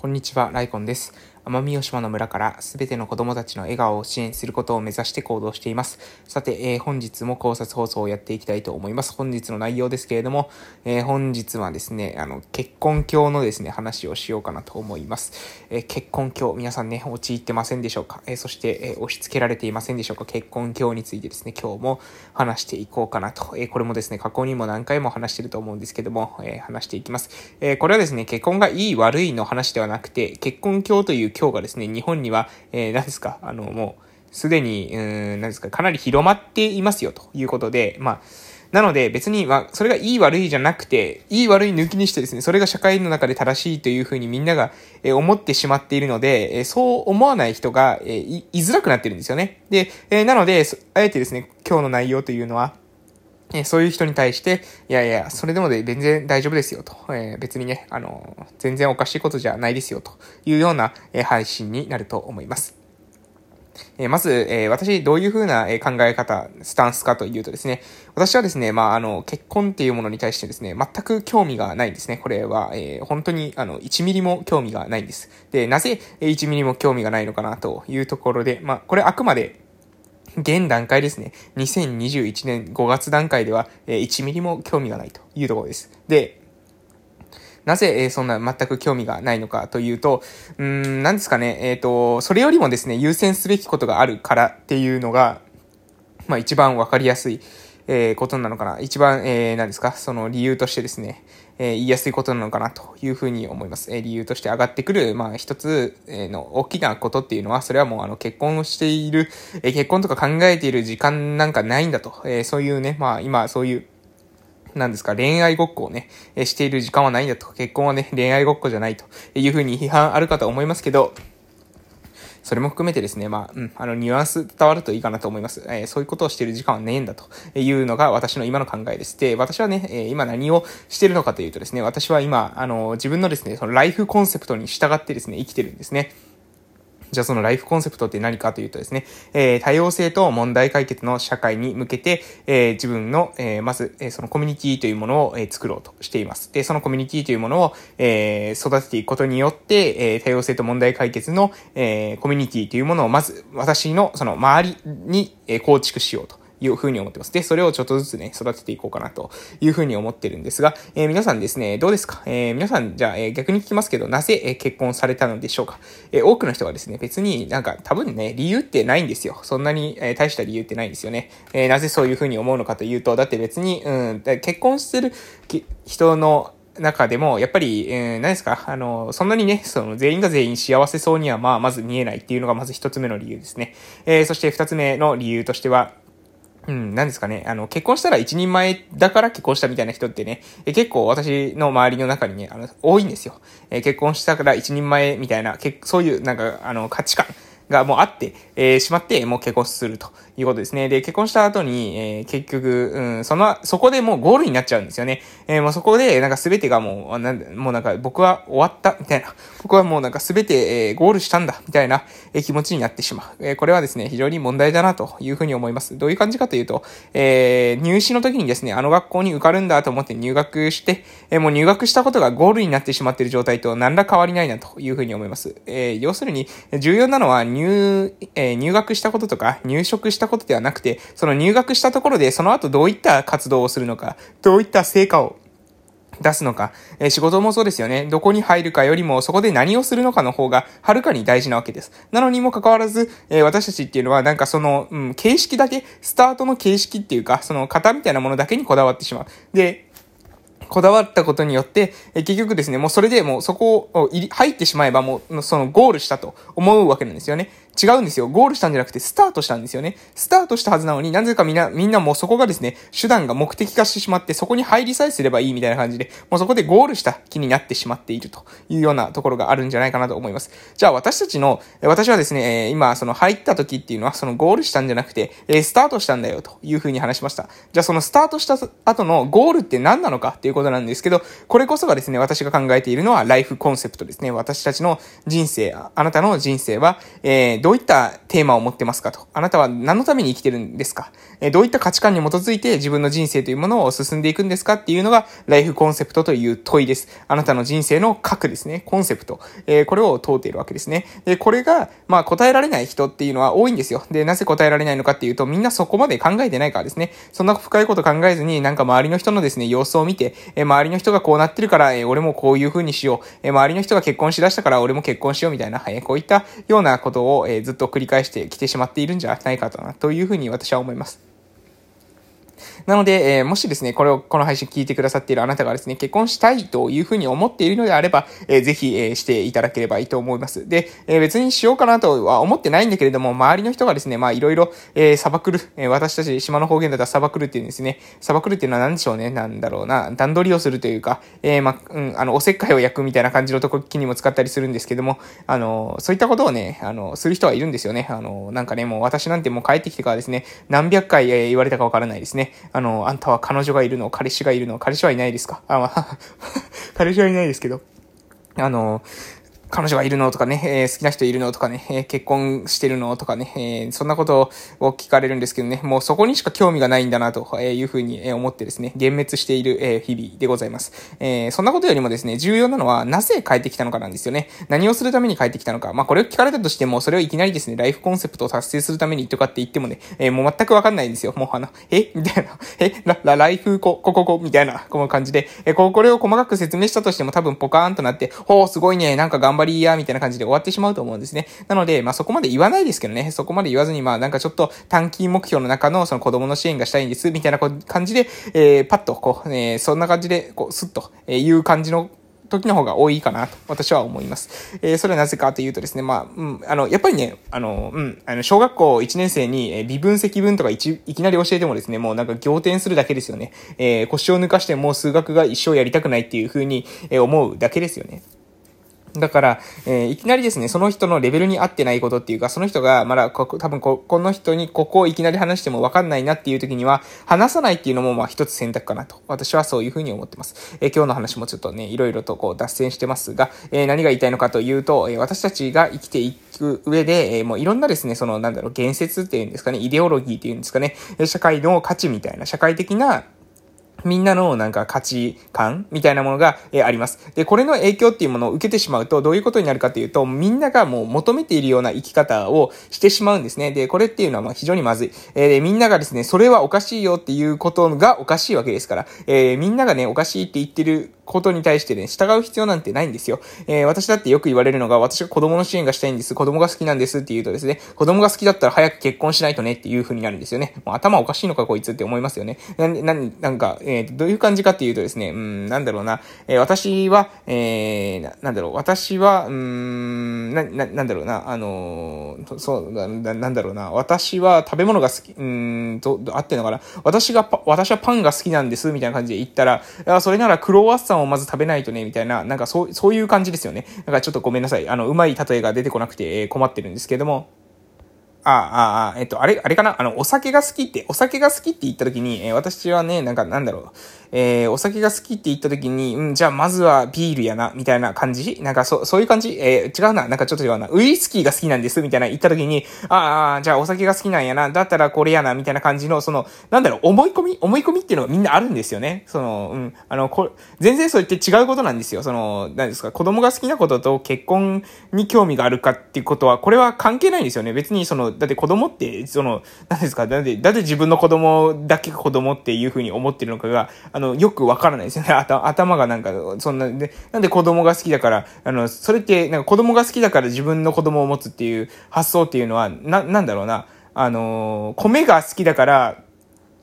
こんにちは、ライコンです。奄美大島の村からすべての子供たちの笑顔を支援することを目指して行動しています。さて、えー、本日も考察放送をやっていきたいと思います。本日の内容ですけれども、えー、本日はですね、あの、結婚教のですね、話をしようかなと思います。えー、結婚教、皆さんね、陥ってませんでしょうか、えそして、え押し付けられていませんでしょうか？結婚教についてですね、今日も話していこうかなと。えこれもですね、過去にも何回も話してると思うんですけども、え話していきます。えこれはですね、結婚がいい悪いの話ではなくて、結婚教という教がですね、日本には、えー、何ですか、あの、もう、すでに、うん、何ですか、かなり広まっていますよ、ということで、まあ、なので別に、まあ、それがいい悪いじゃなくて、いい悪い抜きにしてですね、それが社会の中で正しいというふうにみんなが、え思ってしまっているので、えそう思わない人が、えい、いづらくなってるんですよね。で、えなので、あえてですね、今日の内容というのは、えそういう人に対して、いやいや、それでもで全然大丈夫ですよと。えー、別にね、あの、全然おかしいことじゃないですよというような、え配信になると思います。えまず、え私、どういうふうな、え考え方、スタンスかというとですね、私はですね、まあ、あの、結婚っていうものに対してですね、全く興味がないんですね。これは、えー、本当に、あの、1ミリも興味がないんです。で、なぜ、1ミリも興味がないのかなというところで、まあ、これあくまで、現段階ですね、2021年5月段階では、え、1ミリも興味がないというところです。で、なぜ、え、そんな全く興味がないのかというと、うん、なんですかね、えっ、ー、と、それよりもですね、優先すべきことがあるからっていうのが、まあ一番わかりやすい、えー、ことなのかな。一番、えー、何ですか、その理由としてですね、え、言いやすいことなのかなというふうに思います。え、理由として上がってくる、まあ一つ、えの大きなことっていうのは、それはもうあの結婚をしている、え、結婚とか考えている時間なんかないんだと。え、そういうね、まあ今そういう、なんですか、恋愛ごっこをね、えしている時間はないんだと。結婚はね、恋愛ごっこじゃないというふうに批判あるかと思いますけど、それも含めてですね、まあ、うん、あの、ニュアンス伝わるといいかなと思います。えー、そういうことをしている時間はねえんだというのが私の今の考えです。で、私はね、えー、今何をしてるのかというとですね、私は今、あの、自分のですね、そのライフコンセプトに従ってですね、生きてるんですね。じゃあそのライフコンセプトって何かというとですね、えー、多様性と問題解決の社会に向けて、えー、自分の、えー、まず、え、そのコミュニティというものを、え、作ろうとしています。で、そのコミュニティというものを、えー、育てていくことによって、えー、多様性と問題解決の、えー、コミュニティというものをまず私のその周りに、え、構築しようと。いうふうに思ってます。で、それをちょっとずつね、育てていこうかなというふうに思ってるんですが、えー、皆さんですね、どうですか？えー、皆さん、じゃあ、えー、逆に聞きますけど、なぜ、え結婚されたのでしょうか？え多くの人がですね、別になんか多分ね、理由ってないんですよ。そんなに、え大した理由ってないんですよね。えなぜそういうふうに思うのかというと、だって別に、うん、結婚してる人の中でも、やっぱり、えー、何ですか、あの、そんなにね、その、全員が全員幸せそうには、まあ、まず見えないっていうのがまず一つ目の理由ですね。えー、そして二つ目の理由としては、うん、何ですかね。あの、結婚したら一人前だから結婚したみたいな人ってね、え結構私の周りの中にね、あの、多いんですよ。え結婚したから一人前みたいな、けそういうなんか、あの、価値観がもうあって、えー、しまって、もう結婚するということですね。で、結婚した後に、えー、結局、うん、その、そこでもうゴールになっちゃうんですよね。えー、もうそこで、なんか全てがもう、なんもうなんか僕は終わった、みたいな。僕はもうなんか全て、えー、ゴールしたんだ、みたいな、え、気持ちになってしまう。え、これはですね、非常に問題だなというふうに思います。どういう感じかというと、え、入試の時にですね、あの学校に受かるんだと思って入学して、え、もう入学したことがゴールになってしまっている状態と何ら変わりないなというふうに思います。え、要するに、重要なのは入、えー、入学したこととか、入職したことではなくて、その入学したところで、その後どういった活動をするのか、どういった成果を出すのか、えー、仕事もそうですよね。どこに入るかよりも、そこで何をするのかの方が、はるかに大事なわけです。なのにもかかわらず、えー、私たちっていうのは、なんかその、うん、形式だけ、スタートの形式っていうか、その型みたいなものだけにこだわってしまう。で、こだわったことによって、え結局ですね、もうそれでもうそこを入ってしまえばもうそのゴールしたと思うわけなんですよね。違うんですよ。ゴールしたんじゃなくて、スタートしたんですよね。スタートしたはずなのになぜかみんな、みんなもうそこがですね、手段が目的化してしまって、そこに入りさえすればいいみたいな感じで、もうそこでゴールした気になってしまっているというようなところがあるんじゃないかなと思います。じゃあ私たちの、私はですね、今、その入った時っていうのは、そのゴールしたんじゃなくて、スタートしたんだよというふうに話しました。じゃあそのスタートした後のゴールって何なのかっていうことなんですけど、これこそがですね、私が考えているのはライフコンセプトですね。私たちの人生、あなたの人生は、えー、どういったテーマを持ってますかと。あなたは何のために生きてるんですか？えどういった価値観に基づいて自分の人生というものを進んでいくんですか？っていうのが、ライフコンセプトという問いです。あなたの人生の核ですね。コンセプト。えー、これを問うているわけですね。で、これが、まあ、答えられない人っていうのは多いんですよ。で、なぜ答えられないのかっていうと、みんなそこまで考えてないからですね。そんな深いこと考えずに、なんか周りの人のですね、様子を見て、えー、周りの人がこうなってるから、えー、俺もこういう風にしよう。えー、周りの人が結婚しだしたから、俺も結婚しようみたいな、はい、こういったようなことを、え、ずっと繰り返してきてしまっているんじゃないかな、というふうに私は思います。なので、えー、もしですね、これを、この配信聞いてくださっているあなたがですね、結婚したいというふうに思っているのであれば、えー、ぜひ、えー、していただければいいと思います。で、えー、別にしようかなとは思ってないんだけれども、周りの人がですね、まあいろいろ、えー、砂漠る、えー、私たち島の方言だったら砂漠るっていうんですね、砂漠るっていうのは何でしょうね、なんだろうな、段取りをするというか、えー、まあ、うん、あの、おせっかいを焼くみたいな感じの時にも使ったりするんですけども、あの、そういったことをね、あの、する人はいるんですよね。あの、なんかね、もう私なんてもう帰ってきてからですね、何百回、えー、言われたかわからないですね。あの、あんたは彼女がいるの、彼氏がいるの、彼氏はいないですか？あ、まあ 彼氏はいないですけど。あの、彼女がいるのとかね、えー、好きな人いるのとかね、えー、結婚してるのとかね、えー、そんなことを聞かれるんですけどね、もうそこにしか興味がないんだなというふうに思ってですね、幻滅している、え日々でございます。えそんなことよりもですね、重要なのは、なぜ帰ってきたのかなんですよね。何をするために帰ってきたのか。まあ、これを聞かれたとしても、それをいきなりですね、ライフコンセプトを達成するためにとかって言ってもね、えもう全くわかんないんですよ。もうあの、え？みたいな、え？ラ、ラ、ライフこ、こここ、みたいな、この感じで、えこ、これを細かく説明したとしても多分ポカーンとなって、ほう、すごいね、なんか頑張りや、みたいな感じで終わってしまうと思うんですね。なので、まあそこまで言わないですけどね、そこまで言わずに、まあなんかちょっと短期目標の中のその子供の支援がしたいんです、みたいな感じで、えー、パッとこう、えー、そんな感じで、こう、スッと、えいう感じの時の方が多いかなと、私は思います。えー、それはなぜかというとですね、まあ、うん、あの、やっぱりね、あの、うん、あの、小学校1年生に、えー、微分積分とかいちいきなり教えてもですね、もうなんか仰天するだけですよね。えー、腰を抜かしてもう数学が一生やりたくないっていう風に、え、思うだけですよね。だから、えー、いきなりですね、その人のレベルに合ってないことっていうか、その人が、まだ、こ多分こ、この人にここをいきなり話してもわかんないなっていう時には、話さないっていうのも、まあ一つ選択かなと。私はそういうふうに思ってます。えー、今日の話もちょっとね、いろいろとこう脱線してますが、えー、何が言いたいのかというと、え私たちが生きていく上で、えもういろんなですね、その、なんだろう、言説っていうんですかね、イデオロギーっていうんですかね、社会の価値みたいな、社会的な、みんなのなんか価値観みたいなものが、えあります。で、これの影響っていうものを受けてしまうと、どういうことになるかっていうと、みんながもう求めているような生き方をしてしまうんですね。で、これっていうのはまあ非常にまずい。えー、みんながですね、それはおかしいよっていうことがおかしいわけですから、えー、みんながね、おかしいって言ってることに対してね、従う必要なんてないんですよ。えー、私だってよく言われるのが、私が子供の支援がしたいんです。子供が好きなんですって言うとですね、子供が好きだったら早く結婚しないとねっていう風になるんですよね。もう頭おかしいのかこいつって思いますよね。な、な、なんか、ー、どういう感じかっていうとですね、うん、なんだろうな、えー、私は、えー、な、なんだろう、私は、うん、な、な、なんだろうな、あのー、そう、な、なんだろうな、私は食べ物が好き、うん、と、合ってんのかな。私が私はパンが好きなんです、みたいな感じで言ったら、あそれならクロワッサンをまず食べないとね、みたいな、なんかそう、そういう感じですよね。だかちょっとごめんなさい。あの、うまい例えが出てこなくて、え困ってるんですけども、ああ、ああ、えっと、あれ、あれかな？あの、お酒が好きって、お酒が好きって言った時に、えー、私はね、なんか、なんだろう、えー、お酒が好きって言った時に、うん、じゃあまずはビールやな、みたいな感じ？なんかそ、そういう感じ？えー、違うな、なんかちょっと違うな。ウイスキーが好きなんです、みたいな言った時に、ああ、じゃあお酒が好きなんやな、だったらこれやな、みたいな感じの、その、なんだろう、思い込み？思い込みっていうのがみんなあるんですよね。その、うん、あの、こ全然そう言って違うことなんですよ。その、何ですか、子供が好きなことと結婚に興味があるかっていうことは、これは関係ないんですよね。別にその、だって子供って、その、何ですか、だって、だって自分の子供だけ子供っていうふうに思ってるのかが、あの、よくわからないですよね。頭がなんか、そんな、で、なんで子供が好きだから、あの、それって、なんか子供が好きだから自分の子供を持つっていう発想っていうのは、な、なんだろうな。あの米が好きだから、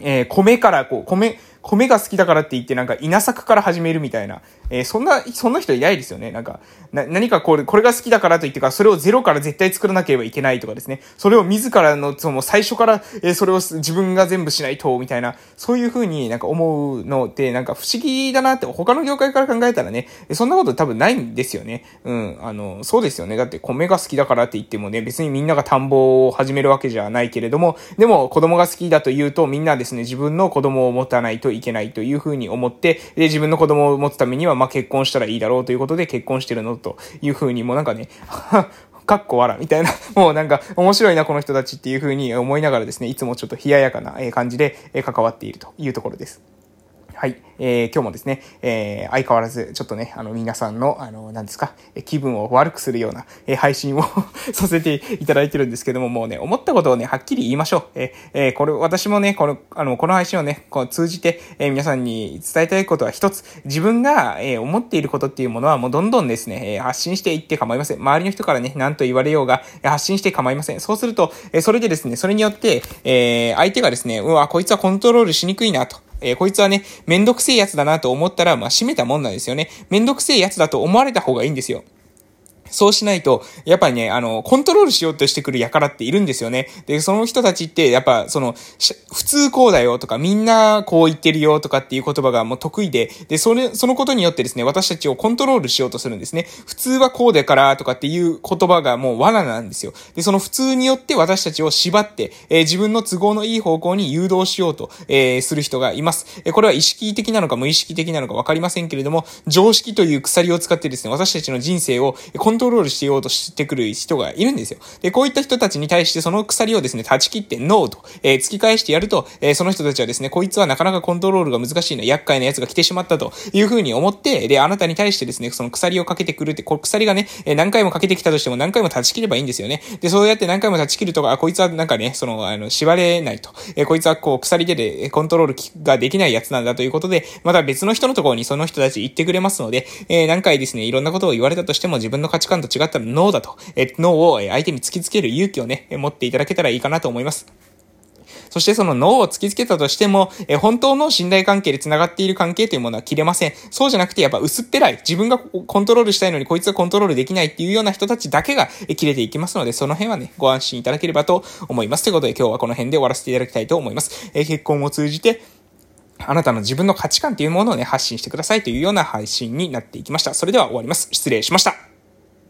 えー、米からこう、米、米が好きだからって言ってなんか稲作から始めるみたいな、えー、そんな、そんな人いないですよね。なんか、な、何かこれ、これが好きだからと言ってか、それをゼロから絶対作らなければいけないとかですね。それを自らの、その最初から、えー、それを自分が全部しないと、みたいな、そういう風になんか思うのって、なんか不思議だなって、他の業界から考えたらね、そんなこと多分ないんですよね。うん、あの、そうですよね。だって米が好きだからって言ってもね、別にみんなが田んぼを始めるわけじゃないけれども、でも子供が好きだと言うと、みんなですね、自分の子供を持たないといけないという風に思って、で、自分の子供を持つためには、まあ、結婚したらいいだろうということで結婚してるのというふうにもなんかね、かっこわら、みたいな、もうなんか面白いな、この人たちっていうふうに思いながらですね、いつもちょっと冷ややかな感じで関わっているというところです。はい。えー、今日もですね、えー、相変わらず、ちょっとね、あの、皆さんの、あの、何ですか、気分を悪くするような、えー、配信を させていただいてるんですけども、もうね、思ったことをね、はっきり言いましょう。えー、えー、これ、私もね、この、あの、この配信をね、こう通じて、えー、皆さんに伝えたいことは一つ、自分が、えー、思っていることっていうものは、もうどんどんですね、えー、発信していって構いません。周りの人からね、何と言われようが、発信して構いません。そうすると、えー、それでですね、それによって、えー、相手がですね、うわ、こいつはコントロールしにくいなと。えー、こいつはね、めんどくせえやつだなと思ったら、まあ、閉めたもんなんですよね。めんどくせえやつだと思われた方がいいんですよ。そうしないと、やっぱりね、あの、コントロールしようとしてくる輩っているんですよね。で、その人たちって、やっぱ、その、普通こうだよとか、みんなこう言ってるよとかっていう言葉がもう得意で、で、それ、そのことによってですね、私たちをコントロールしようとするんですね。普通はこうだからとかっていう言葉がもう罠なんですよ。で、その普通によって私たちを縛って、えー、自分の都合のいい方向に誘導しようと、えー、する人がいます。えこれは意識的なのか無意識的なのかわかりませんけれども、常識という鎖を使ってですね、私たちの人生をコントロールしようとしてくる人がいるんですよ。で、こういった人たちに対してその鎖をですね、断ち切ってノーと、えー、突き返してやると、えー、その人たちはですね、こいつはなかなかコントロールが難しいな、厄介なやつが来てしまったというふうに思って、で、あなたに対してですね、その鎖をかけてくるって、こ鎖がね、えー、何回もかけてきたとしても何回も断ち切ればいいんですよね。で、そうやって何回も断ち切るとか、あ、こいつはなんかね、その、あの、縛れないと。えー、こいつはこう、鎖ででコントロールができないやつなんだということで、また別の人のところにその人たち行ってくれますので、えー、何回ですね、いろんなことを言われたとしても自分の価値観と違ったらノーだと。えー、ノ脳を相手に突きつける勇気をね、持っていただけたらいいかなと思います。そしてその脳を突きつけたとしても、え本当の信頼関係で繋がっている関係というものは切れません。そうじゃなくてやっぱ薄っぺらい。自分がコントロールしたいのにこいつはコントロールできないっていうような人たちだけが切れていきますので、その辺はね、ご安心いただければと思います。ということで今日はこの辺で終わらせていただきたいと思います。え結婚を通じて、あなたの自分の価値観というものをね、発信してくださいというような配信になっていきました。それでは終わります。失礼しました。